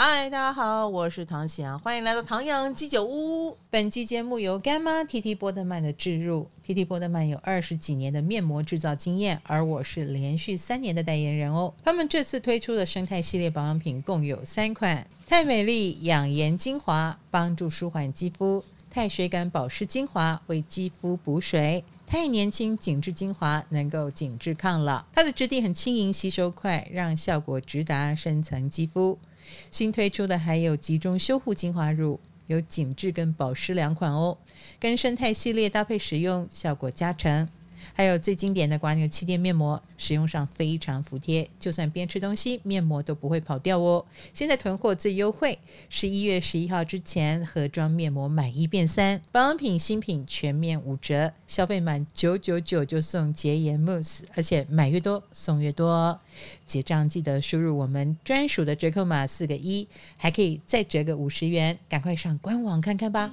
嗨，大家好，我是唐喜阳，欢迎来到唐阳鸡酒屋。本期节目由干妈 TT 波特曼的置入。TT 波特曼有二十几年的面膜制造经验，而我是连续三年的代言人哦。他们这次推出的生态系列保养品共有三款：太美丽养颜精华，帮助舒缓肌肤；太水感保湿精华，为肌肤补水；太年轻紧致精华，能够紧致抗老。它的质地很轻盈，吸收快，让效果直达深层肌肤。新推出的还有集中修护精华乳，有紧致跟保湿两款哦，跟生态系列搭配使用，效果加成。还有最经典的蜗牛气垫面膜，使用上非常服帖，就算边吃东西，面膜都不会跑掉哦。现在囤货最优惠，十一月十一号之前盒装面膜买一变三，保养品新品全面五折，消费满九九九就送洁颜慕斯，而且买越多送越多哦。结账记得输入我们专属的折扣码四个一，还可以再折个五十元，赶快上官网看看吧。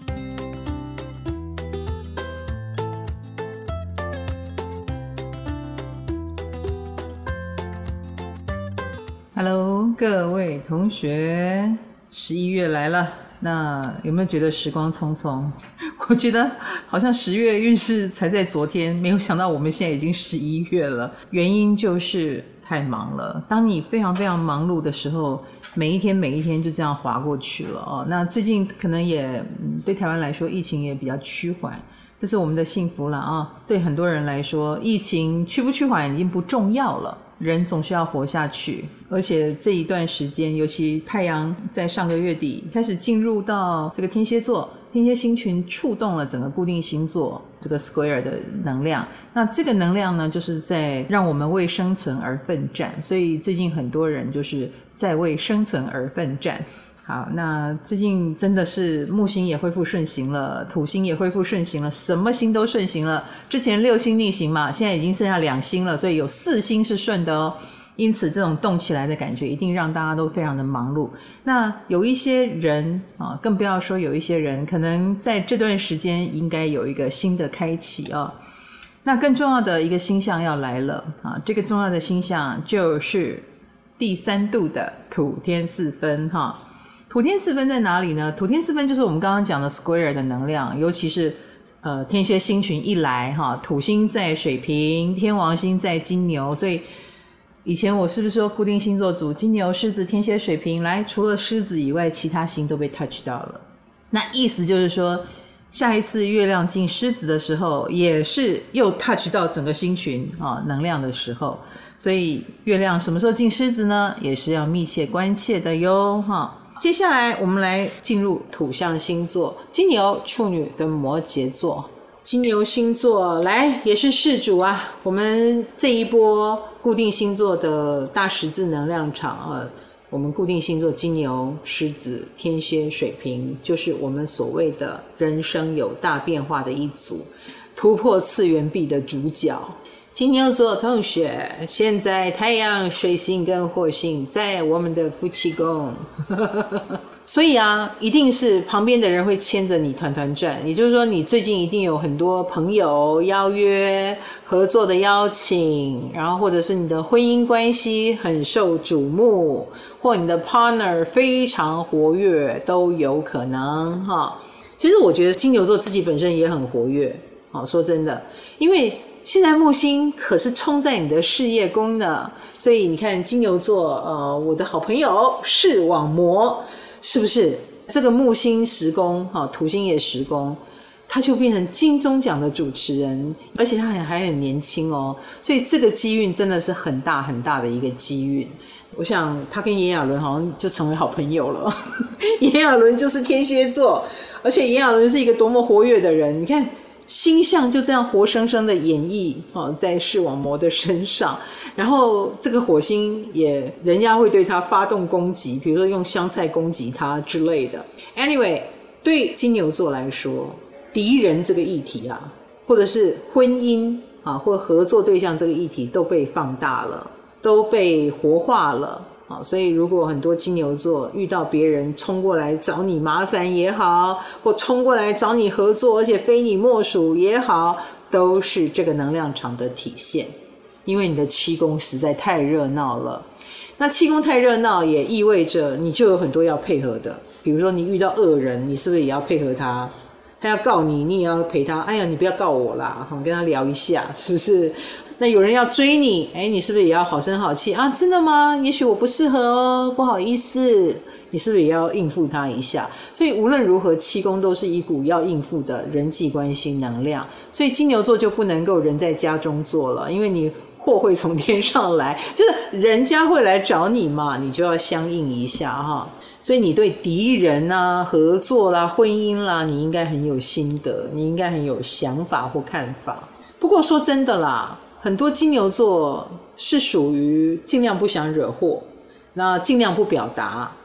Hello，各位同学，十一月来了，那有没有觉得时光匆匆？我觉得好像十月运势才在昨天，没有想到我们现在已经十一月了。原因就是太忙了。当你非常非常忙碌的时候，每一天每一天就这样划过去了哦。那最近可能也嗯对台湾来说，疫情也比较趋缓，这是我们的幸福了啊。对很多人来说，疫情趋不趋缓已经不重要了。人总是要活下去，而且这一段时间，尤其太阳在上个月底开始进入到这个天蝎座，天蝎星群触动了整个固定星座这个 Square 的能量。那这个能量呢，就是在让我们为生存而奋战。所以最近很多人就是在为生存而奋战。好，那最近真的是木星也恢复顺行了，土星也恢复顺行了，什么星都顺行了。之前六星逆行嘛，现在已经剩下两星了，所以有四星是顺的哦。因此，这种动起来的感觉一定让大家都非常的忙碌。那有一些人啊，更不要说有一些人，可能在这段时间应该有一个新的开启啊。那更重要的一个星象要来了啊，这个重要的星象就是第三度的土天四分哈。土天四分在哪里呢？土天四分就是我们刚刚讲的 Square 的能量，尤其是呃天蝎星群一来哈，土星在水瓶，天王星在金牛，所以以前我是不是说固定星座组金牛、狮子、天蝎、水瓶来，除了狮子以外，其他星都被 touch 到了。那意思就是说，下一次月亮进狮子的时候，也是又 touch 到整个星群啊能量的时候，所以月亮什么时候进狮子呢？也是要密切关切的哟哈。接下来我们来进入土象星座：金牛、处女跟摩羯座。金牛星座来也是世主啊！我们这一波固定星座的大十字能量场啊，我们固定星座金牛、狮子、天蝎、水瓶，就是我们所谓的人生有大变化的一组，突破次元壁的主角。金牛座同学，现在太阳、水星跟火星在我们的夫妻宫，所以啊，一定是旁边的人会牵着你团团转。也就是说，你最近一定有很多朋友邀约、合作的邀请，然后或者是你的婚姻关系很受瞩目，或你的 partner 非常活跃，都有可能哈。其实我觉得金牛座自己本身也很活跃，好，说真的，因为。现在木星可是冲在你的事业宫呢，所以你看金牛座，呃，我的好朋友视网膜，是不是这个木星十宫哈，土星也十宫，他就变成金钟奖的主持人，而且他还还很年轻哦，所以这个机运真的是很大很大的一个机运。我想他跟炎亚纶好像就成为好朋友了，炎亚纶就是天蝎座，而且炎亚纶是一个多么活跃的人，你看。星象就这样活生生的演绎哦，在视网膜的身上，然后这个火星也，人家会对他发动攻击，比如说用香菜攻击他之类的。Anyway，对金牛座来说，敌人这个议题啊，或者是婚姻啊，或合作对象这个议题都被放大了，都被活化了。啊，所以如果很多金牛座遇到别人冲过来找你麻烦也好，或冲过来找你合作，而且非你莫属也好，都是这个能量场的体现。因为你的七宫实在太热闹了。那七宫太热闹，也意味着你就有很多要配合的。比如说，你遇到恶人，你是不是也要配合他？他要告你，你也要陪他。哎呀，你不要告我啦，跟他聊一下，是不是？那有人要追你，哎，你是不是也要好声好气啊？真的吗？也许我不适合哦，不好意思。你是不是也要应付他一下？所以无论如何，七宫都是一股要应付的人际关系能量。所以金牛座就不能够人在家中坐了，因为你祸会从天上来，就是人家会来找你嘛，你就要相应一下哈。所以你对敌人啊、合作啦、婚姻啦，你应该很有心得，你应该很有想法或看法。不过说真的啦。很多金牛座是属于尽量不想惹祸，那尽量不表达。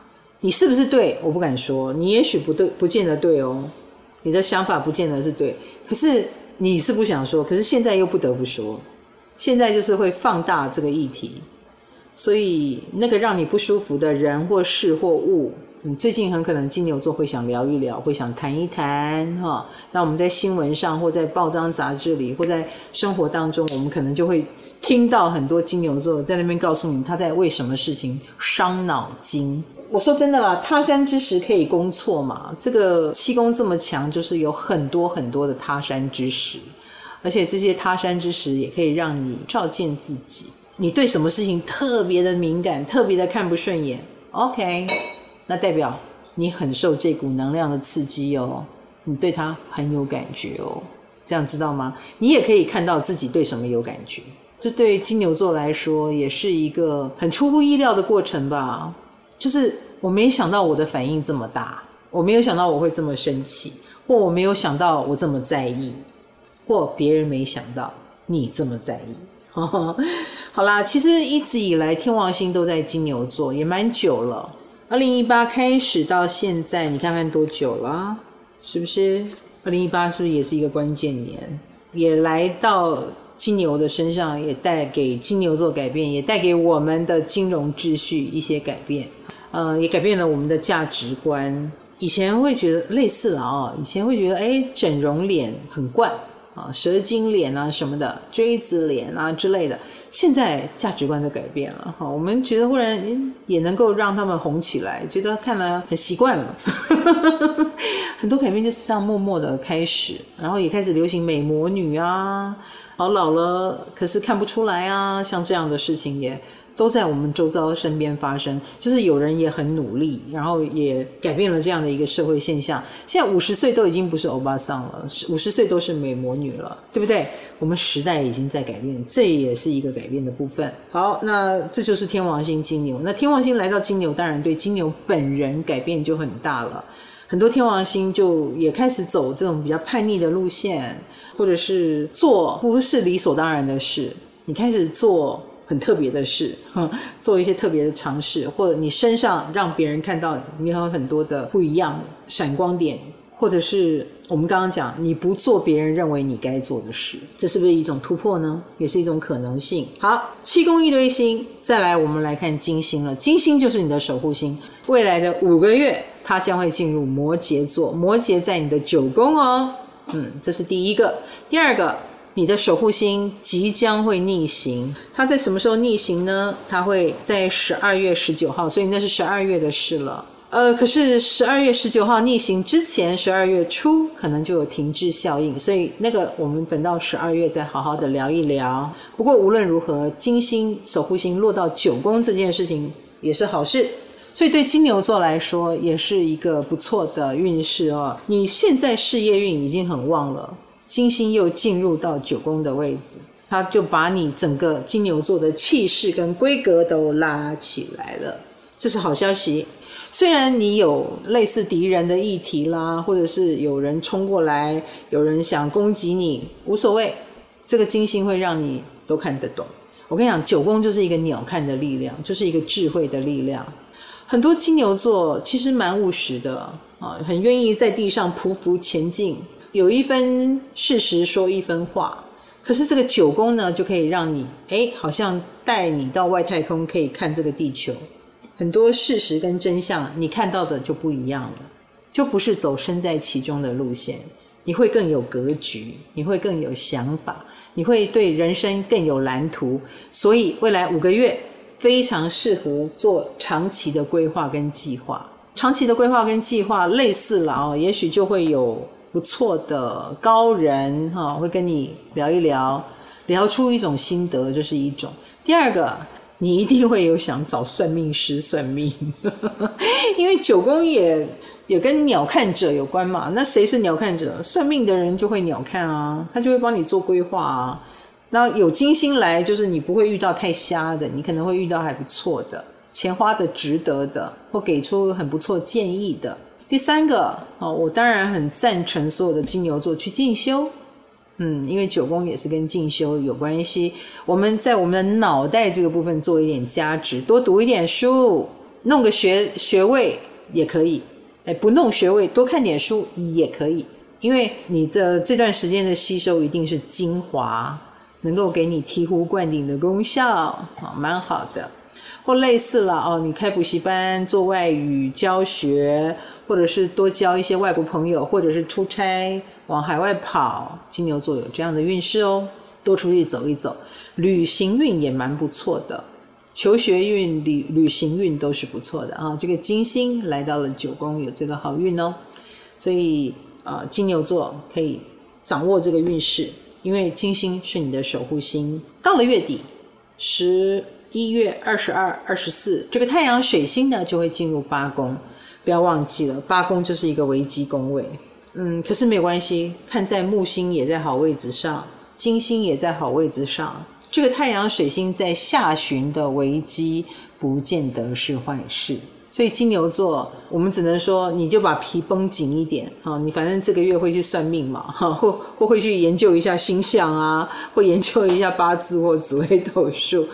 你是不是对？我不敢说，你也许不对，不见得对哦。你的想法不见得是对，可是你是不想说，可是现在又不得不说。现在就是会放大这个议题，所以那个让你不舒服的人或事或物。你最近很可能金牛座会想聊一聊，会想谈一谈哈。那我们在新闻上，或在报章杂志里，或在生活当中，我们可能就会听到很多金牛座在那边告诉你他在为什么事情伤脑筋。我说真的啦，他山之石可以攻错嘛。这个七宫这么强，就是有很多很多的他山之石，而且这些他山之石也可以让你照见自己。你对什么事情特别的敏感，特别的看不顺眼，OK。那代表你很受这股能量的刺激哦，你对他很有感觉哦，这样知道吗？你也可以看到自己对什么有感觉，这对金牛座来说也是一个很出乎意料的过程吧。就是我没想到我的反应这么大，我没有想到我会这么生气，或我没有想到我这么在意，或别人没想到你这么在意。好啦，其实一直以来天王星都在金牛座，也蛮久了。二零一八开始到现在，你看看多久了？是不是？二零一八是不是也是一个关键年？也来到金牛的身上，也带给金牛座改变，也带给我们的金融秩序一些改变。呃，也改变了我们的价值观。以前会觉得类似了啊，以前会觉得哎，整容脸很怪。啊，蛇精脸啊什么的，锥子脸啊之类的，现在价值观都改变了哈。我们觉得忽然也能够让他们红起来，觉得看了很习惯了。很多改变就是这样默默的开始，然后也开始流行美魔女啊，好老了可是看不出来啊，像这样的事情也。都在我们周遭身边发生，就是有人也很努力，然后也改变了这样的一个社会现象。现在五十岁都已经不是欧巴桑了，五十岁都是美魔女了，对不对？我们时代已经在改变，这也是一个改变的部分。好，那这就是天王星金牛。那天王星来到金牛，当然对金牛本人改变就很大了。很多天王星就也开始走这种比较叛逆的路线，或者是做不是理所当然的事，你开始做。很特别的事，做一些特别的尝试，或者你身上让别人看到你有很多的不一样闪光点，或者是我们刚刚讲你不做别人认为你该做的事，这是不是一种突破呢？也是一种可能性。好，七宫一堆星，再来我们来看金星了。金星就是你的守护星，未来的五个月它将会进入摩羯座，摩羯在你的九宫哦。嗯，这是第一个，第二个。你的守护星即将会逆行，它在什么时候逆行呢？它会在十二月十九号，所以那是十二月的事了。呃，可是十二月十九号逆行之前，十二月初可能就有停滞效应，所以那个我们等到十二月再好好的聊一聊。不过无论如何，金星守护星落到九宫这件事情也是好事，所以对金牛座来说也是一个不错的运势哦。你现在事业运已经很旺了。金星又进入到九宫的位置，它就把你整个金牛座的气势跟规格都拉起来了，这是好消息。虽然你有类似敌人的议题啦，或者是有人冲过来，有人想攻击你，无所谓，这个金星会让你都看得懂。我跟你讲，九宫就是一个鸟瞰的力量，就是一个智慧的力量。很多金牛座其实蛮务实的啊，很愿意在地上匍匐前进。有一分事实说一分话，可是这个九宫呢，就可以让你哎，好像带你到外太空，可以看这个地球，很多事实跟真相，你看到的就不一样了，就不是走身在其中的路线，你会更有格局，你会更有想法，你会对人生更有蓝图，所以未来五个月非常适合做长期的规划跟计划。长期的规划跟计划类似了哦，也许就会有不错的高人哈，会跟你聊一聊，聊出一种心得，这、是一种。第二个，你一定会有想找算命师算命，因为九宫也也跟鸟看者有关嘛。那谁是鸟看者？算命的人就会鸟看啊，他就会帮你做规划啊。那有金星来，就是你不会遇到太瞎的，你可能会遇到还不错的。钱花的值得的，或给出很不错建议的。第三个，哦，我当然很赞成所有的金牛座去进修，嗯，因为九宫也是跟进修有关系。我们在我们的脑袋这个部分做一点加值，多读一点书，弄个学学位也可以。哎，不弄学位，多看点书也可以，因为你的这段时间的吸收一定是精华，能够给你醍醐灌顶的功效，啊，蛮好的。或类似了哦，你开补习班做外语教学，或者是多交一些外国朋友，或者是出差往海外跑，金牛座有这样的运势哦，多出去走一走，旅行运也蛮不错的，求学运、旅旅行运都是不错的啊。这个金星来到了九宫，有这个好运哦，所以啊，金牛座可以掌握这个运势，因为金星是你的守护星。到了月底十。一月二十二、二十四，这个太阳水星呢就会进入八宫，不要忘记了，八宫就是一个危机宫位。嗯，可是没有关系，看在木星也在好位置上，金星也在好位置上，这个太阳水星在下旬的危机不见得是坏事。所以金牛座，我们只能说你就把皮绷紧一点啊！你反正这个月会去算命嘛，哈，或或会去研究一下星象啊，或研究一下八字或紫微斗数。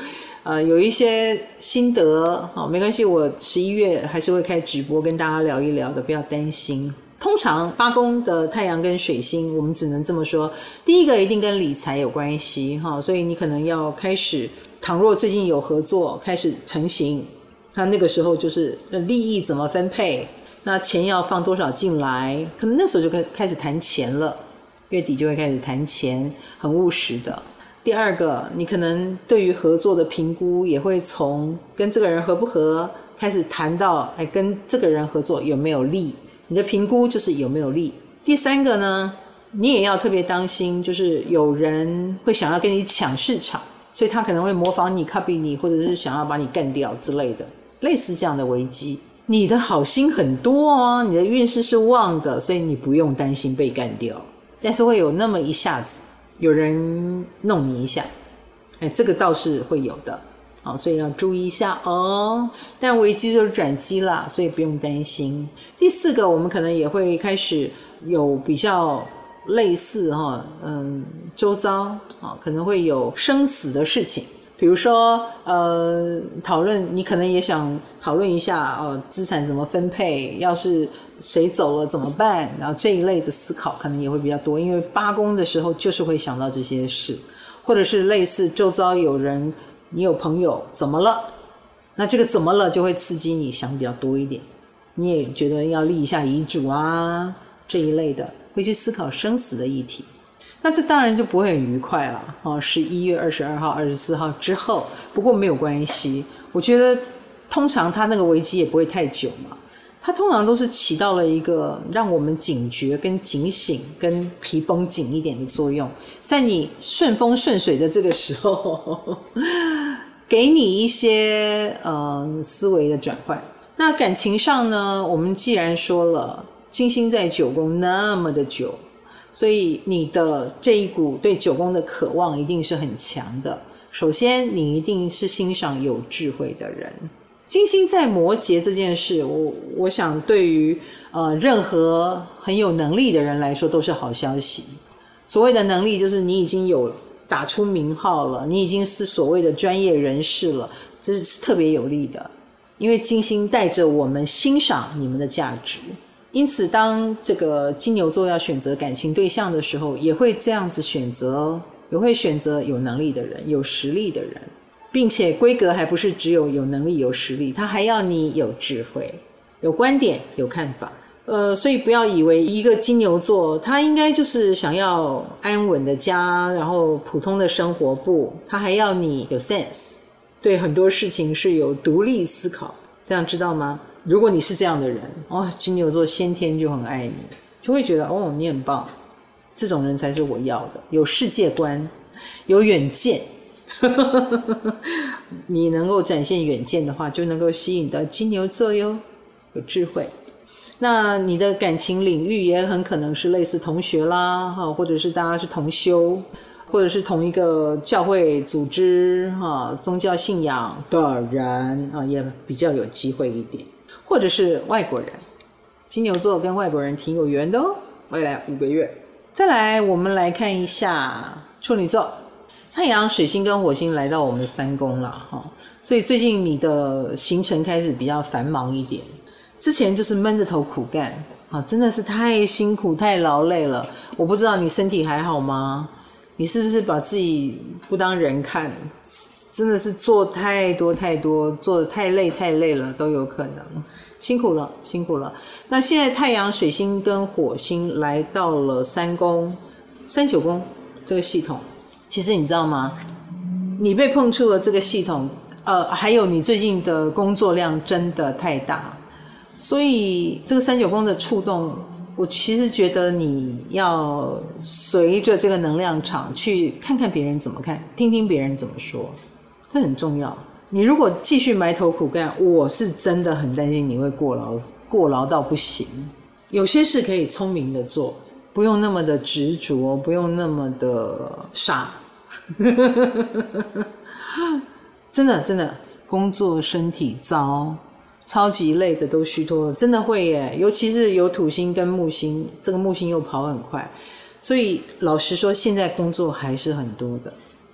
呃，有一些心得，好，没关系，我十一月还是会开直播跟大家聊一聊的，不要担心。通常八宫的太阳跟水星，我们只能这么说，第一个一定跟理财有关系，哈，所以你可能要开始，倘若最近有合作开始成型，那那个时候就是利益怎么分配，那钱要放多少进来，可能那时候就开开始谈钱了，月底就会开始谈钱，很务实的。第二个，你可能对于合作的评估也会从跟这个人合不合开始谈到，哎，跟这个人合作有没有利？你的评估就是有没有利。第三个呢，你也要特别当心，就是有人会想要跟你抢市场，所以他可能会模仿你、copy 你，或者是想要把你干掉之类的，类似这样的危机。你的好心很多哦，你的运势是旺的，所以你不用担心被干掉，但是会有那么一下子。有人弄你一下，哎，这个倒是会有的，好，所以要注意一下哦。但危机就是转机啦，所以不用担心。第四个，我们可能也会开始有比较类似哈，嗯，周遭啊，可能会有生死的事情。比如说，呃，讨论你可能也想讨论一下，呃，资产怎么分配？要是谁走了怎么办？然后这一类的思考可能也会比较多，因为八宫的时候就是会想到这些事，或者是类似周遭有人，你有朋友怎么了？那这个怎么了就会刺激你想比较多一点，你也觉得要立一下遗嘱啊这一类的，会去思考生死的议题。那这当然就不会很愉快了哦。十一月二十二号、二十四号之后，不过没有关系。我觉得通常它那个危机也不会太久嘛。它通常都是起到了一个让我们警觉、跟警醒、跟皮绷紧一点的作用，在你顺风顺水的这个时候，给你一些呃思维的转换。那感情上呢，我们既然说了金星在九宫那么的久。所以你的这一股对九宫的渴望一定是很强的。首先，你一定是欣赏有智慧的人。金星在摩羯这件事，我我想对于呃任何很有能力的人来说都是好消息。所谓的能力，就是你已经有打出名号了，你已经是所谓的专业人士了，这是特别有利的。因为金星带着我们欣赏你们的价值。因此，当这个金牛座要选择感情对象的时候，也会这样子选择哦，也会选择有能力的人、有实力的人，并且规格还不是只有有能力、有实力，他还要你有智慧、有观点、有看法。呃，所以不要以为一个金牛座他应该就是想要安稳的家，然后普通的生活，不，他还要你有 sense。对很多事情是有独立思考，这样知道吗？如果你是这样的人，哦，金牛座先天就很爱你，就会觉得哦，你很棒，这种人才是我要的，有世界观，有远见。你能够展现远见的话，就能够吸引到金牛座哟，有智慧。那你的感情领域也很可能是类似同学啦，哈，或者是大家是同修，或者是同一个教会组织，哈，宗教信仰的人啊，也比较有机会一点。或者是外国人，金牛座跟外国人挺有缘的哦。未来五个月，再来我们来看一下处女座，太阳、水星跟火星来到我们的三宫了哈，所以最近你的行程开始比较繁忙一点。之前就是闷着头苦干啊，真的是太辛苦、太劳累了。我不知道你身体还好吗？你是不是把自己不当人看？真的是做太多太多，做的太累太累了都有可能，辛苦了辛苦了。那现在太阳、水星跟火星来到了三宫、三九宫这个系统，其实你知道吗？你被碰触了这个系统，呃，还有你最近的工作量真的太大。所以这个三九宫的触动，我其实觉得你要随着这个能量场去看看别人怎么看，听听别人怎么说，这很重要。你如果继续埋头苦干，我是真的很担心你会过劳，过劳到不行。有些事可以聪明的做，不用那么的执着，不用那么的傻。真的真的，工作身体糟。超级累的都虚脱了，真的会耶！尤其是有土星跟木星，这个木星又跑很快，所以老实说，现在工作还是很多的。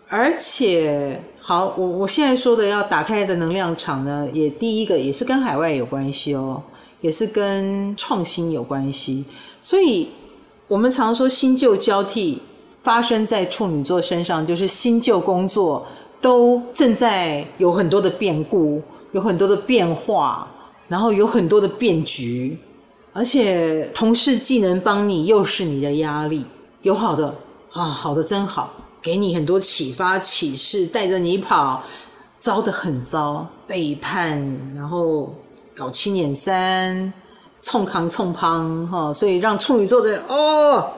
而且，好，我我现在说的要打开的能量场呢，也第一个也是跟海外有关系哦，也是跟创新有关系。所以，我们常说新旧交替发生在处女座身上，就是新旧工作都正在有很多的变故。有很多的变化，然后有很多的变局，而且同事既能帮你，又是你的压力。有好的啊，好的真好，给你很多启发启示，带着你跑；糟的很糟，背叛，然后搞七捻三，冲扛冲胖哈。所以让处女座的人哦，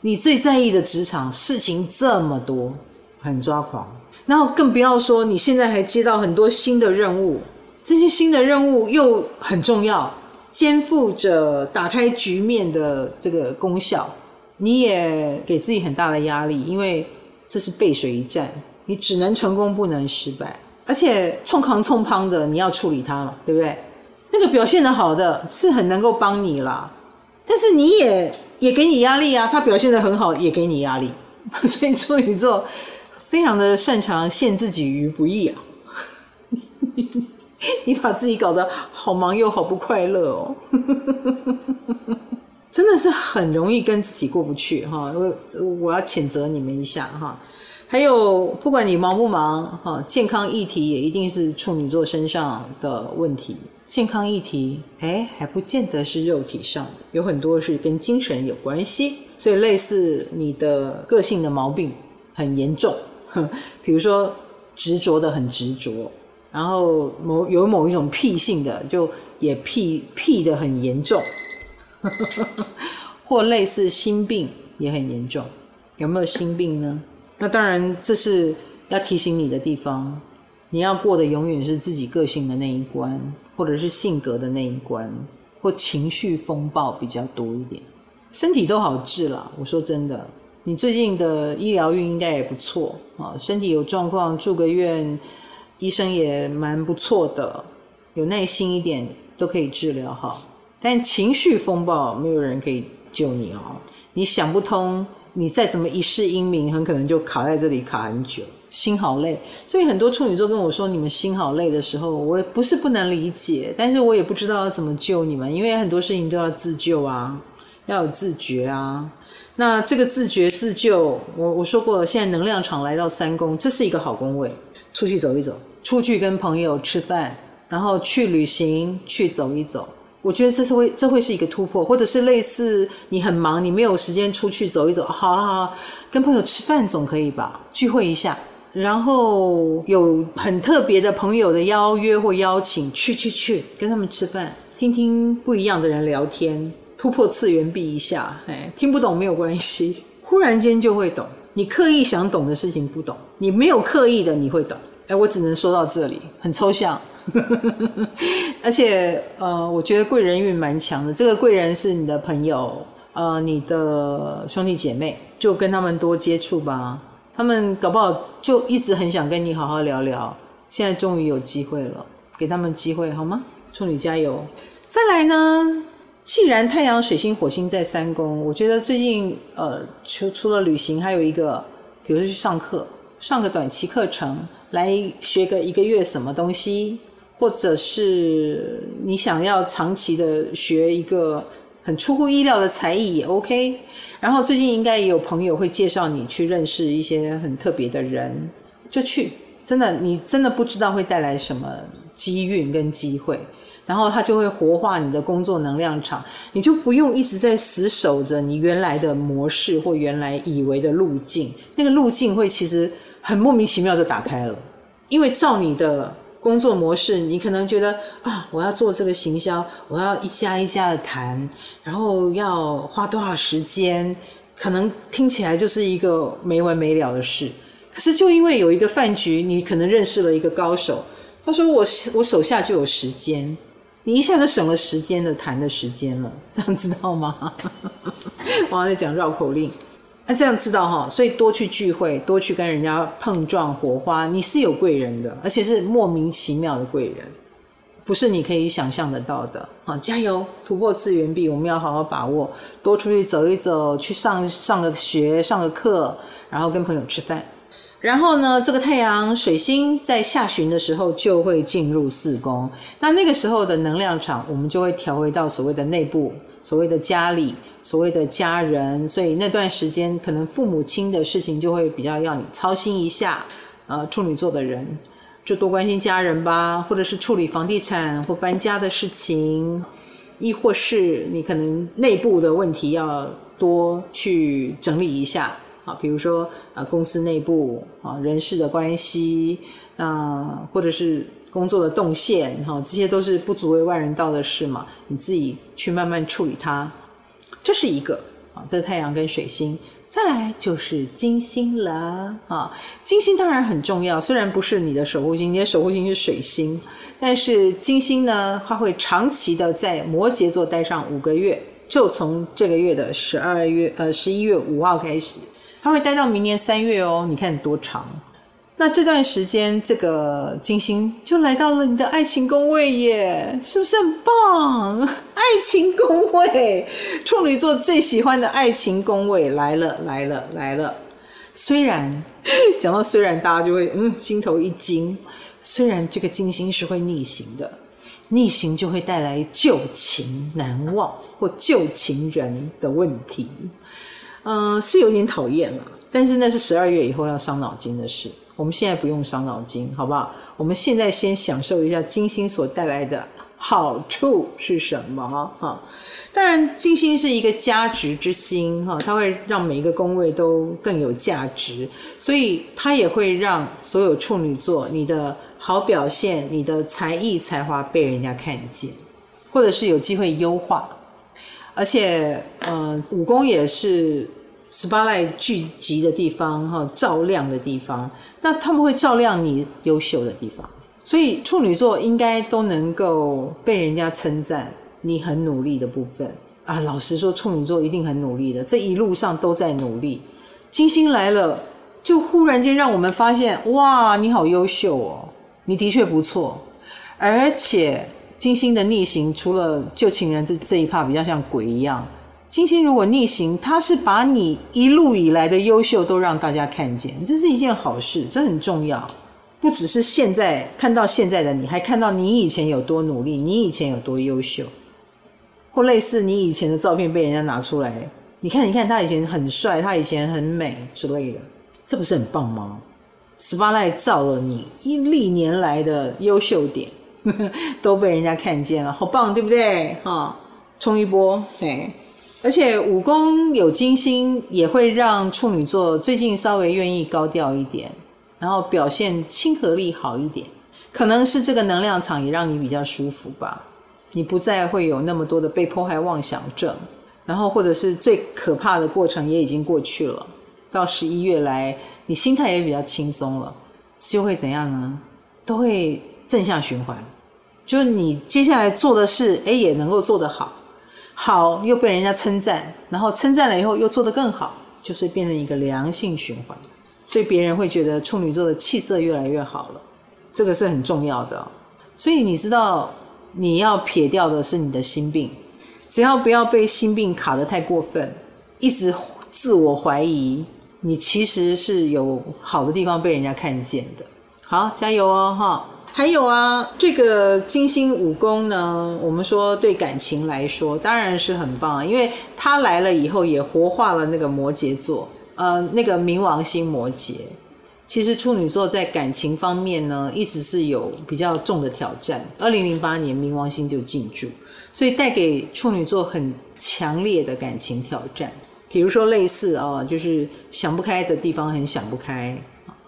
你最在意的职场事情这么多，很抓狂。然后更不要说，你现在还接到很多新的任务，这些新的任务又很重要，肩负着打开局面的这个功效，你也给自己很大的压力，因为这是背水一战，你只能成功不能失败，而且冲扛冲胖的你要处理它嘛，对不对？那个表现得好的是很能够帮你啦，但是你也也给你压力啊，他表现得很好也给你压力，所以处女座。非常的擅长陷自己于不义啊！你把自己搞得好忙又好不快乐哦，真的是很容易跟自己过不去哈。我我要谴责你们一下哈。还有，不管你忙不忙哈，健康议题也一定是处女座身上的问题。健康议题，哎，还不见得是肉体上的，有很多是跟精神有关系。所以，类似你的个性的毛病很严重。比如说执着的很执着，然后某有某一种癖性的，就也癖癖的很严重，或类似心病也很严重。有没有心病呢？那当然，这是要提醒你的地方。你要过的永远是自己个性的那一关，或者是性格的那一关，或情绪风暴比较多一点。身体都好治了，我说真的。你最近的医疗运应该也不错啊，身体有状况住个院，医生也蛮不错的，有耐心一点都可以治疗好。但情绪风暴没有人可以救你哦，你想不通，你再怎么一世英名，很可能就卡在这里卡很久，心好累。所以很多处女座跟我说你们心好累的时候，我也不是不能理解，但是我也不知道要怎么救你们，因为很多事情都要自救啊，要有自觉啊。那这个自觉自救，我我说过了，现在能量场来到三宫，这是一个好宫位，出去走一走，出去跟朋友吃饭，然后去旅行，去走一走，我觉得这是会这会是一个突破，或者是类似你很忙，你没有时间出去走一走，好好好，跟朋友吃饭总可以吧？聚会一下，然后有很特别的朋友的邀约或邀请，去去去，跟他们吃饭，听听不一样的人聊天，突破次元壁一下。哎，听不懂没有关系，忽然间就会懂。你刻意想懂的事情不懂，你没有刻意的你会懂。哎，我只能说到这里，很抽象。而且呃，我觉得贵人运蛮强的。这个贵人是你的朋友，呃，你的兄弟姐妹，就跟他们多接触吧。他们搞不好就一直很想跟你好好聊聊，现在终于有机会了，给他们机会好吗？处女加油！再来呢，既然太阳、水星、火星在三宫，我觉得最近呃，除除了旅行，还有一个，比如说去上课，上个短期课程，来学个一个月什么东西，或者是你想要长期的学一个。很出乎意料的才艺也 OK，然后最近应该也有朋友会介绍你去认识一些很特别的人，就去，真的，你真的不知道会带来什么机运跟机会，然后他就会活化你的工作能量场，你就不用一直在死守着你原来的模式或原来以为的路径，那个路径会其实很莫名其妙的打开了，因为照你的。工作模式，你可能觉得啊，我要做这个行销，我要一家一家的谈，然后要花多少时间，可能听起来就是一个没完没了的事。可是就因为有一个饭局，你可能认识了一个高手，他说我我手下就有时间，你一下就省了时间的谈的时间了，这样知道吗？我还在讲绕口令。那这样知道哈，所以多去聚会，多去跟人家碰撞火花，你是有贵人的，而且是莫名其妙的贵人，不是你可以想象得到的。好，加油，突破次元壁，我们要好好把握，多出去走一走，去上上个学，上个课，然后跟朋友吃饭。然后呢，这个太阳水星在下旬的时候就会进入四宫，那那个时候的能量场，我们就会调回到所谓的内部，所谓的家里，所谓的家人，所以那段时间可能父母亲的事情就会比较要你操心一下。呃，处女座的人就多关心家人吧，或者是处理房地产或搬家的事情，亦或是你可能内部的问题要多去整理一下。啊，比如说啊，公司内部啊，人事的关系，啊，或者是工作的动线，哈，这些都是不足为外人道的事嘛，你自己去慢慢处理它。这是一个啊，这个太阳跟水星，再来就是金星了啊。金星当然很重要，虽然不是你的守护星，你的守护星是水星，但是金星呢，它会长期的在摩羯座待上五个月，就从这个月的十二月呃十一月五号开始。他会待到明年三月哦，你看多长？那这段时间，这个金星就来到了你的爱情宫位耶，是不是很棒？爱情宫位，处女座最喜欢的爱情宫位来了，来了，来了。虽然讲到虽然，大家就会嗯心头一惊。虽然这个金星是会逆行的，逆行就会带来旧情难忘或旧情人的问题。嗯，是有点讨厌了，但是那是十二月以后要伤脑筋的事。我们现在不用伤脑筋，好不好？我们现在先享受一下金星所带来的好处是什么？哈，当然，金星是一个价值之星，哈，它会让每一个宫位都更有价值，所以它也会让所有处女座你的好表现、你的才艺才华被人家看见，或者是有机会优化。而且，嗯、呃，五宫也是 s p a l i 聚集的地方，哈，照亮的地方。那他们会照亮你优秀的地方，所以处女座应该都能够被人家称赞你很努力的部分啊。老实说，处女座一定很努力的，这一路上都在努力。金星来了，就忽然间让我们发现，哇，你好优秀哦，你的确不错，而且。金星的逆行，除了旧情人这这一趴比较像鬼一样，金星如果逆行，它是把你一路以来的优秀都让大家看见，这是一件好事，这很重要。不只是现在看到现在的你，还看到你以前有多努力，你以前有多优秀，或类似你以前的照片被人家拿出来，你看，你看他以前很帅，他以前很美之类的，这不是很棒吗？Spotlight 照了你一历年来的优秀点。都被人家看见了，好棒，对不对？哈、冲一波，对。而且五宫有金星，也会让处女座最近稍微愿意高调一点。然后表现亲和力好一点，可能是这个能量场也让你比较舒服吧。你不再会有那么多的被迫害妄想症，然后或者是最可怕的过程也已经过去了。到十一月来，你心态也比较轻松了，就会怎样呢？都会正向循环，就是你接下来做的事，哎，也能够做得好，好又被人家称赞，然后称赞了以后又做得更好，就是变成一个良性循环，所以别人会觉得处女座的气色越来越好了，这个是很重要的。所以你知道。你要撇掉的是你的心病，只要不要被心病卡得太过分，一直自我怀疑，你其实是有好的地方被人家看见的。好，加油哦，哈！还有啊，这个金星五宫呢，我们说对感情来说当然是很棒，因为他来了以后也活化了那个摩羯座，呃，那个冥王星摩羯。其实处女座在感情方面呢，一直是有比较重的挑战。二零零八年冥王星就进驻，所以带给处女座很强烈的感情挑战。比如说类似哦，就是想不开的地方很想不开，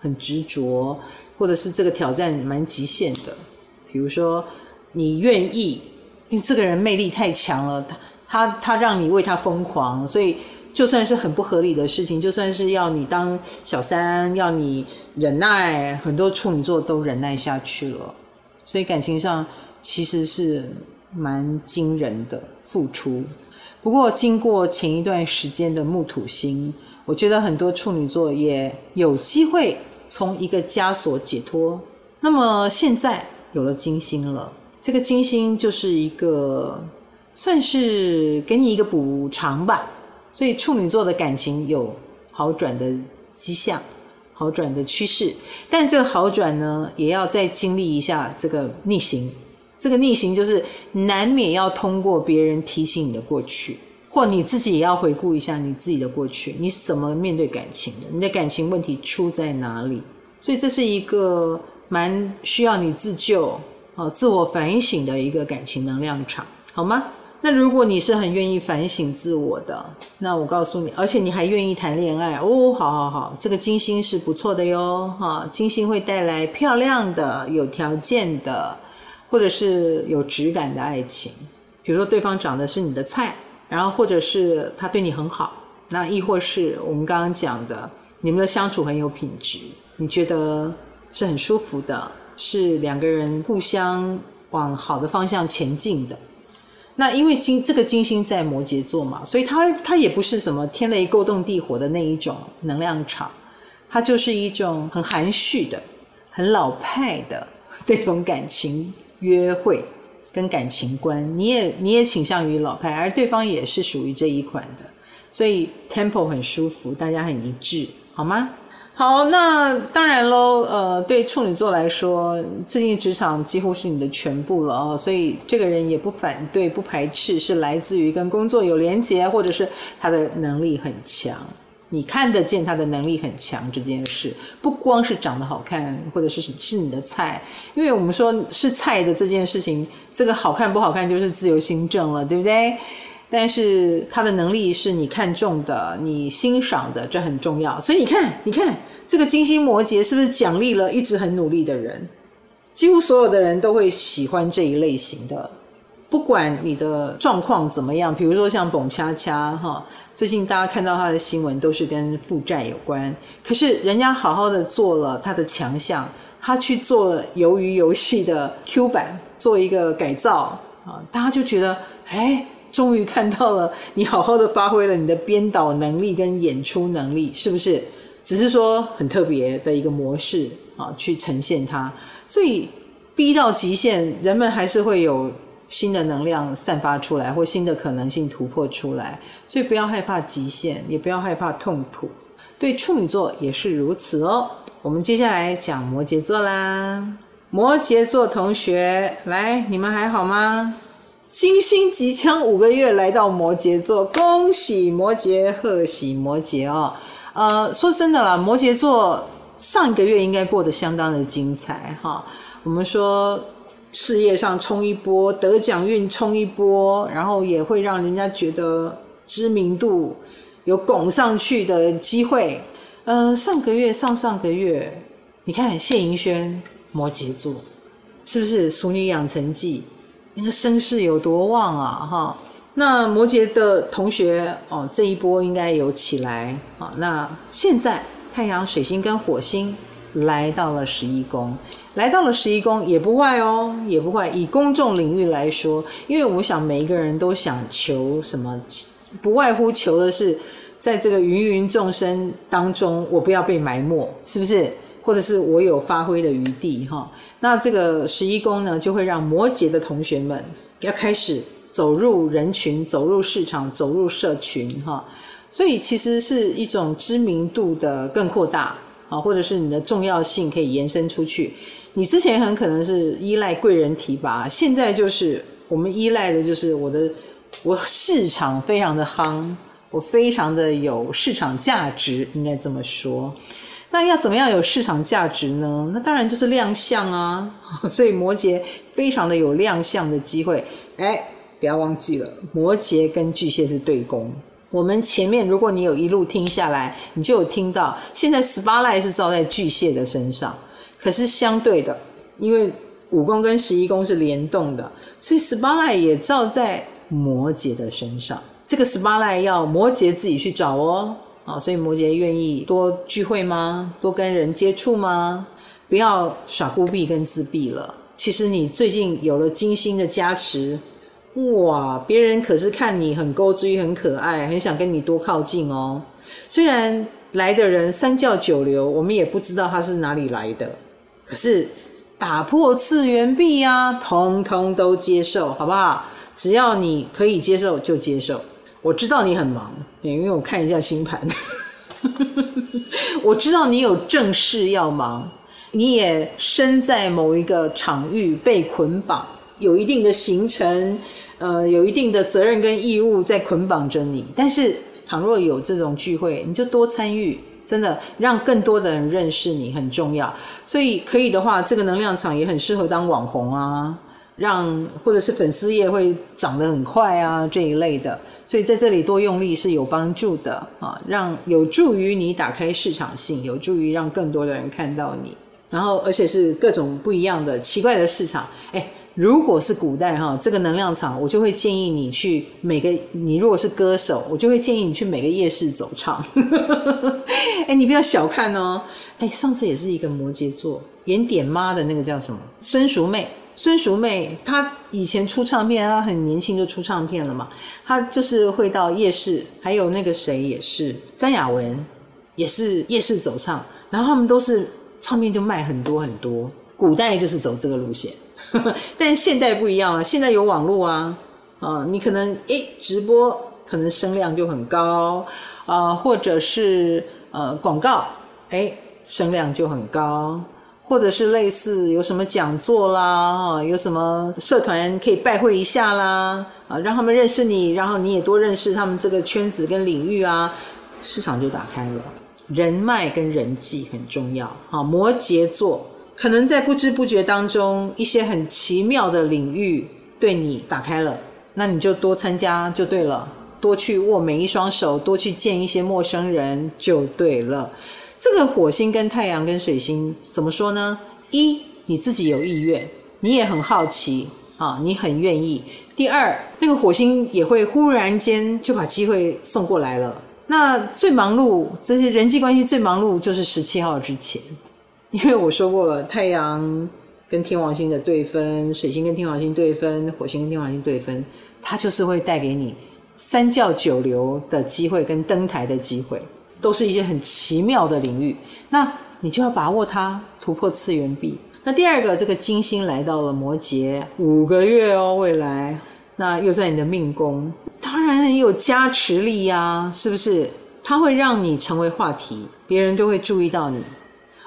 很执着，或者是这个挑战蛮极限的。比如说你愿意，因为这个人魅力太强了，他他他让你为他疯狂，所以。就算是很不合理的事情，就算是要你当小三，要你忍耐，很多处女座都忍耐下去了。所以感情上其实是蛮惊人的付出。不过经过前一段时间的木土星，我觉得很多处女座也有机会从一个枷锁解脱。那么现在有了金星了，这个金星就是一个算是给你一个补偿吧。所以处女座的感情有好转的迹象，好转的趋势，但这个好转呢，也要再经历一下这个逆行。这个逆行就是难免要通过别人提醒你的过去，或你自己也要回顾一下你自己的过去，你是怎么面对感情的？你的感情问题出在哪里？所以这是一个蛮需要你自救、自我反省的一个感情能量场，好吗？那如果你是很愿意反省自我的，那我告诉你，而且你还愿意谈恋爱哦，好好好，这个金星是不错的哟，哈，金星会带来漂亮的、有条件的，或者是有质感的爱情。比如说对方长得是你的菜，然后或者是他对你很好，那亦或是我们刚刚讲的，你们的相处很有品质，你觉得是很舒服的，是两个人互相往好的方向前进的。那因为金这个金星在摩羯座嘛，所以它它也不是什么天雷勾动地火的那一种能量场，它就是一种很含蓄的、很老派的 那种感情约会跟感情观。你也你也倾向于老派，而对方也是属于这一款的，所以 tempo 很舒服，大家很一致，好吗？好，那当然喽，呃，对处女座来说，最近职场几乎是你的全部了哦，所以这个人也不反对、不排斥，是来自于跟工作有连结，或者是他的能力很强，你看得见他的能力很强这件事，不光是长得好看，或者是是你的菜，因为我们说是菜的这件事情，这个好看不好看就是自由心证了，对不对？但是他的能力是你看中的，你欣赏的，这很重要。所以你看，你看这个金星摩羯是不是奖励了一直很努力的人？几乎所有的人都会喜欢这一类型的，不管你的状况怎么样。比如说像澎恰恰哈，最近大家看到他的新闻都是跟负债有关，可是人家好好的做了他的强项，他去做了鱿鱼游戏的 Q 版，做一个改造啊，大家就觉得哎。终于看到了，你好好的发挥了你的编导能力跟演出能力，是不是？只是说很特别的一个模式啊，去呈现它。所以逼到极限，人们还是会有新的能量散发出来，或新的可能性突破出来。所以不要害怕极限，也不要害怕痛苦。对处女座也是如此哦。我们接下来讲摩羯座啦。摩羯座同学，来，你们还好吗？金星即将五个月来到摩羯座，恭喜摩羯，贺喜摩羯哦。呃，说真的啦，摩羯座上一个月应该过得相当的精彩哈。我们说事业上冲一波，得奖运冲一波，然后也会让人家觉得知名度有拱上去的机会。呃，上个月、上上个月你看谢盈萱，摩羯座，是不是《俗女养成记》？那个声势有多旺啊！哈，那摩羯的同学哦，这一波应该有起来啊。那现在太阳、水星跟火星来到了十一宫，来到了十一宫也不坏哦，也不坏。以公众领域来说，因为我想每一个人都想求什么，不外乎求的是，在这个芸芸众生当中，我不要被埋没，是不是？或者是我有发挥的余地哈，那这个十一宫呢，就会让摩羯的同学们要开始走入人群、走入市场、走入社群哈，所以其实是一种知名度的更扩大啊，或者是你的重要性可以延伸出去。你之前很可能是依赖贵人提拔，现在就是我们依赖的就是我的我市场非常的夯，我非常的有市场价值，应该这么说。那要怎么样有市场价值呢？那当然就是亮相啊！所以摩羯非常的有亮相的机会。哎，不要忘记了，摩羯跟巨蟹是对宫。我们前面如果你有一路听下来，你就有听到，现在 Spa Light 是照在巨蟹的身上。可是相对的，因为五宫跟十一宫是联动的，所以 Spa Light 也照在摩羯的身上。这个 Spa Light 要摩羯自己去找哦。啊，所以摩羯愿意多聚会吗？多跟人接触吗？不要耍孤僻跟自闭了。其实你最近有了金星的加持，哇，别人可是看你很勾追、很可爱，很想跟你多靠近哦。虽然来的人三教九流，我们也不知道他是哪里来的，可是打破次元壁啊，通通都接受，好不好？只要你可以接受，就接受。我知道你很忙，因为我看一下星盘。我知道你有正事要忙，你也身在某一个场域被捆绑，有一定的行程，呃，有一定的责任跟义务在捆绑着你。但是，倘若有这种聚会，你就多参与，真的让更多的人认识你很重要。所以，可以的话，这个能量场也很适合当网红啊。让或者是粉丝业会长得很快啊，这一类的，所以在这里多用力是有帮助的啊，让有助于你打开市场性，有助于让更多的人看到你，然后而且是各种不一样的奇怪的市场。哎，如果是古代哈，这个能量场，我就会建议你去每个，你如果是歌手，我就会建议你去每个夜市走唱。哎，你不要小看哦。哎，上次也是一个摩羯座演点妈的那个叫什么？孙淑妹。孙淑妹，她以前出唱片，她很年轻就出唱片了嘛。她就是会到夜市，还有那个谁也是，詹雅雯也是夜市走唱，然后他们都是唱片就卖很多很多。古代就是走这个路线，但现代不一样了，现在有网络啊，啊，你可能诶直播可能声量就很高啊，或者是呃广告，诶声量就很高。或者是类似有什么讲座啦，啊有什么社团可以拜会一下啦，啊，让他们认识你，然后你也多认识他们这个圈子跟领域啊，市场就打开了。人脉跟人际很重要，啊，摩羯座可能在不知不觉当中，一些很奇妙的领域对你打开了，那你就多参加就对了，多去握每一双手，多去见一些陌生人就对了。这个火星跟太阳跟水星怎么说呢？一，你自己有意愿，你也很好奇啊，你很愿意。第二，那个火星也会忽然间就把机会送过来了。那最忙碌，这些人际关系最忙碌就是十七号之前，因为我说过了，太阳跟天王星的对分，水星跟天王星对分，火星跟天王星对分，它就是会带给你三教九流的机会跟登台的机会。都是一些很奇妙的领域，那你就要把握它，突破次元壁。那第二个，这个金星来到了摩羯五个月哦，未来那又在你的命宫，当然很有加持力呀，啊，是不是？它会让你成为话题，别人就会注意到你。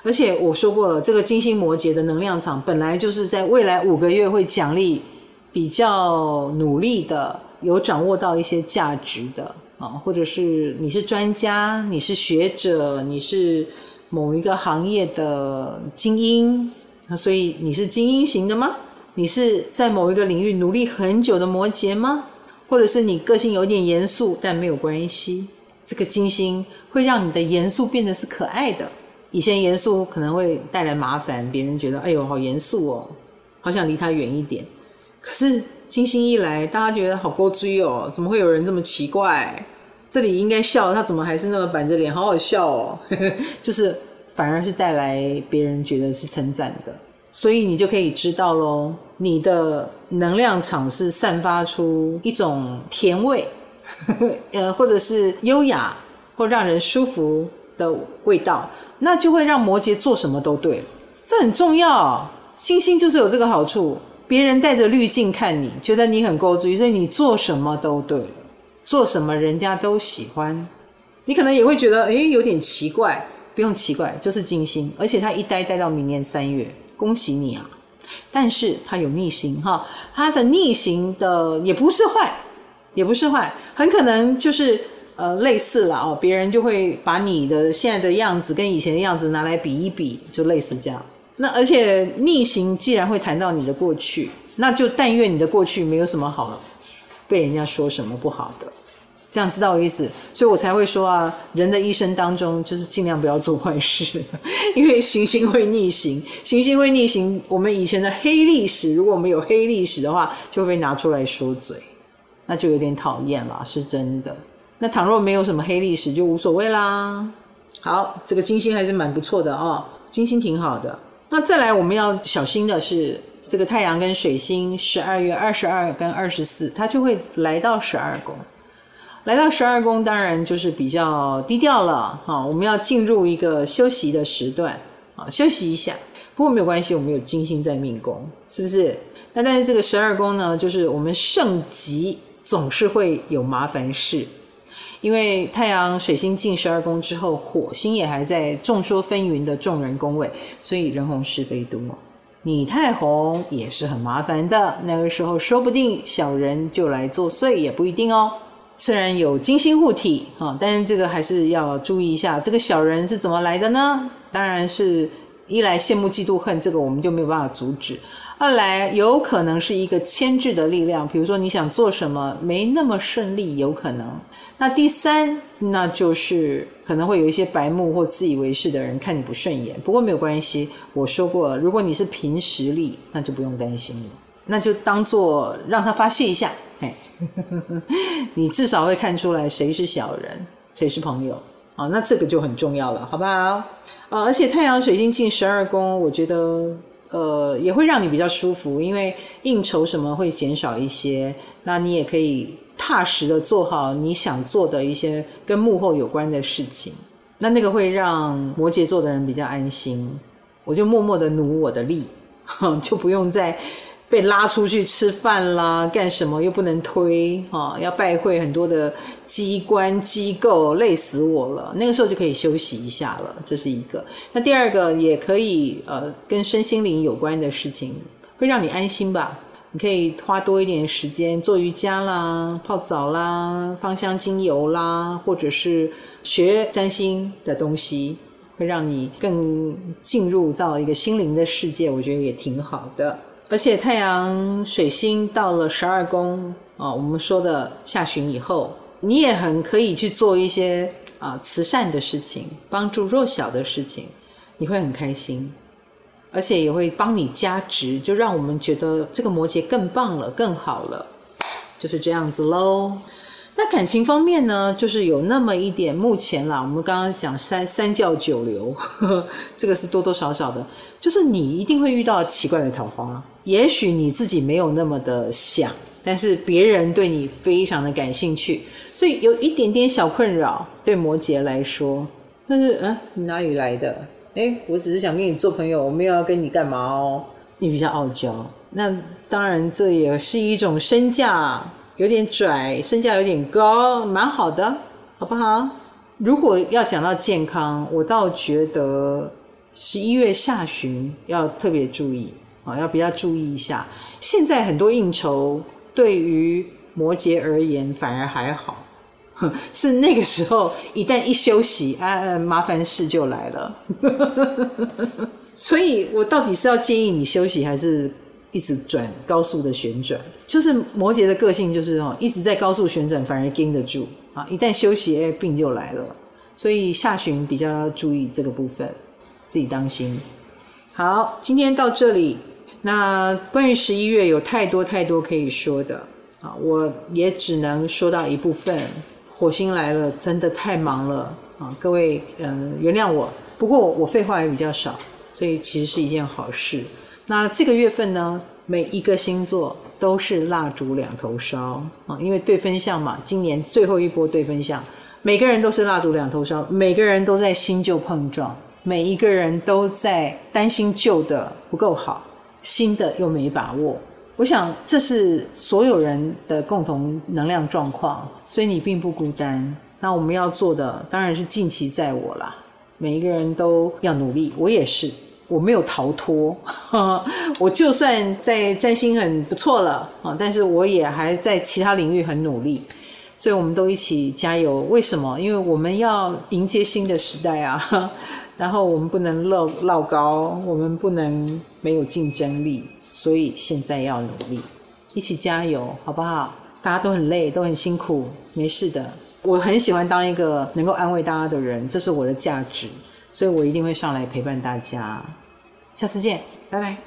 而且我说过了，这个金星摩羯的能量场本来就是在未来五个月会奖励比较努力的，有掌握到一些价值的。啊，或者是你是专家，你是学者，你是某一个行业的精英，那所以你是精英型的吗？你是在某一个领域努力很久的摩羯吗？或者是你个性有点严肃，但没有关系，这个金星会让你的严肃变得是可爱的，以前严肃可能会带来麻烦，别人觉得哎呦好严肃哦，好想离他远一点。可是金星一来，大家觉得好勾追哦，怎么会有人这么奇怪？这里应该笑，他怎么还是那么板着脸，好好笑哦。就是反而是带来别人觉得是称赞的，所以你就可以知道喽，你的能量场是散发出一种甜味，呃，或者是优雅或让人舒服的味道，那就会让摩羯做什么都对，这很重要。金星就是有这个好处，别人带着滤镜看你，觉得你很勾追，所以你做什么都对，做什么人家都喜欢。你可能也会觉得，哎，有点奇怪，不用奇怪，就是金星，而且它一待待到明年三月，恭喜你啊！但是它有逆行哈，它的逆行的也不是坏，也不是坏，很可能就是。呃，类似了哦，别人就会把你的现在的样子跟以前的样子拿来比一比，就类似这样。那而且逆行既然会谈到你的过去，那就但愿你的过去没有什么好被人家说什么不好的，这样知道我意思？所以我才会说啊，人的一生当中就是尽量不要做坏事，因为行星会逆行，行星会逆行。我们以前的黑历史，如果我们有黑历史的话，就会被拿出来说嘴，那就有点讨厌了，是真的。那倘若没有什么黑历史，就无所谓啦。好，这个金星还是蛮不错的哦，金星挺好的。那再来我们要小心的是，这个太阳跟水星十二月二十二跟二十四，它就会来到十二宫。来到十二宫，当然就是比较低调了哈。我们要进入一个休息的时段啊，休息一下。不过没有关系，我们有金星在命宫，是不是？那但是这个十二宫呢，就是我们盛极总是会有麻烦事。因为太阳、水星进十二宫之后，火星也还在众说纷纭的众人宫位，所以人红是非多。你太红也是很麻烦的，那个时候说不定小人就来作祟，也不一定哦。虽然有金星护体啊，但是这个还是要注意一下，这个小人是怎么来的呢？当然是。一来羡慕嫉妒恨，这个我们就没有办法阻止；二来有可能是一个牵制的力量，比如说你想做什么没那么顺利，有可能。那第三，那就是可能会有一些白目或自以为是的人看你不顺眼。不过没有关系，我说过了，如果你是凭实力，那就不用担心了，那就当做让他发泄一下。嘿，你至少会看出来谁是小人，谁是朋友。啊，那这个就很重要了，好不好？啊，而且太阳水星进十二宫，我觉得呃也会让你比较舒服，因为应酬什么会减少一些，那你也可以踏实的做好你想做的一些跟幕后有关的事情，那那个会让摩羯座的人比较安心，我就默默的努我的力，就不用再。被拉出去吃饭啦，干什么又不能推啊？要拜会很多的机关机构，累死我了。那个时候就可以休息一下了，这是一个。那第二个也可以，呃，跟身心灵有关的事情，会让你安心吧？你可以花多一点时间做瑜伽啦、泡澡啦、芳香精油啦，或者是学占星的东西，会让你更进入到一个心灵的世界。我觉得也挺好的。而且太阳水星到了十二宫啊，我们说的下旬以后，你也很可以去做一些啊慈善的事情，帮助弱小的事情，你会很开心，而且也会帮你加值，就让我们觉得这个摩羯更棒了，更好了，就是这样子喽。那感情方面呢，就是有那么一点，目前啦，我们刚刚讲三三教九流呵呵，这个是多多少少的，就是你一定会遇到奇怪的桃花。也许你自己没有那么的想，但是别人对你非常的感兴趣，所以有一点点小困扰。对摩羯来说，但是嗯，你哪里来的？诶，我只是想跟你做朋友，我没有要跟你干嘛哦。你比较傲娇，那当然这也是一种身价有点拽，身价有点高，蛮好的，好不好？如果要讲到健康，我倒觉得十一月下旬要特别注意。要比较注意一下，现在很多应酬对于摩羯而言反而还好，是那个时候一旦一休息，啊，麻烦事就来了。所以我到底是要建议你休息，还是一直转高速的旋转？就是摩羯的个性就是哦，一直在高速旋转反而经得住啊，一旦休息，哎，病就来了。所以下旬比较要注意这个部分。自己当心。好，今天到这里。那关于十一月有太多太多可以说的啊，我也只能说到一部分。火星来了，真的太忙了啊！各位，嗯，原谅我。不过我废话也比较少，所以其实是一件好事。那这个月份呢，每一个星座都是蜡烛两头烧啊，因为对分项嘛，今年最后一波对分项，每个人都是蜡烛两头烧，每个人都在新旧碰撞，每一个人都在担心旧的不够好，新的又没把握。我想这是所有人的共同能量状况，所以你并不孤单。那我们要做的当然是尽其在我啦，每一个人都要努力，我也是，我没有逃脱。我就算在占星很不错了啊，但是我也还在其他领域很努力，所以我们都一起加油。为什么？因为我们要迎接新的时代啊，然后我们不能落落高，我们不能没有竞争力。所以现在要努力，一起加油，好不好？大家都很累，都很辛苦，没事的。我很喜欢当一个能够安慰大家的人，这是我的价值，所以我一定会上来陪伴大家。下次见，拜拜。